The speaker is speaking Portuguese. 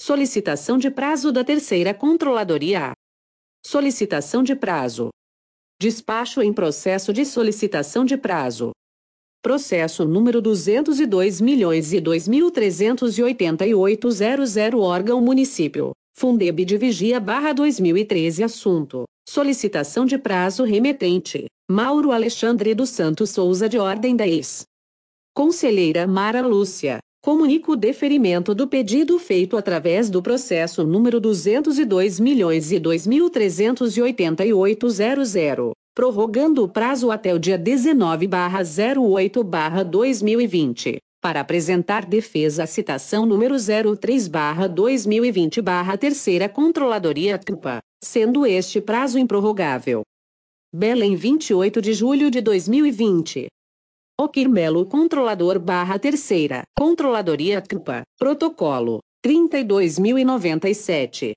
Solicitação de prazo da Terceira Controladoria. Solicitação de prazo. Despacho em processo de solicitação de prazo. Processo número 202 milhões e 2.388.00 órgão município. Fundeb de Vigia barra 2013 assunto. Solicitação de prazo remetente. Mauro Alexandre dos Santos Souza de ordem 10. Conselheira Mara Lúcia. Comunico o deferimento do pedido feito através do processo número 202 milhões e 2.388.00, prorrogando o prazo até o dia 19/08/2020 para apresentar defesa à citação número 03/2020 Terceira Controladoria CUPA, sendo este prazo improrrogável. Belém 28 de julho de 2020. Oquirmelo Controlador barra Terceira. Controladoria CUPA, Protocolo. 32.097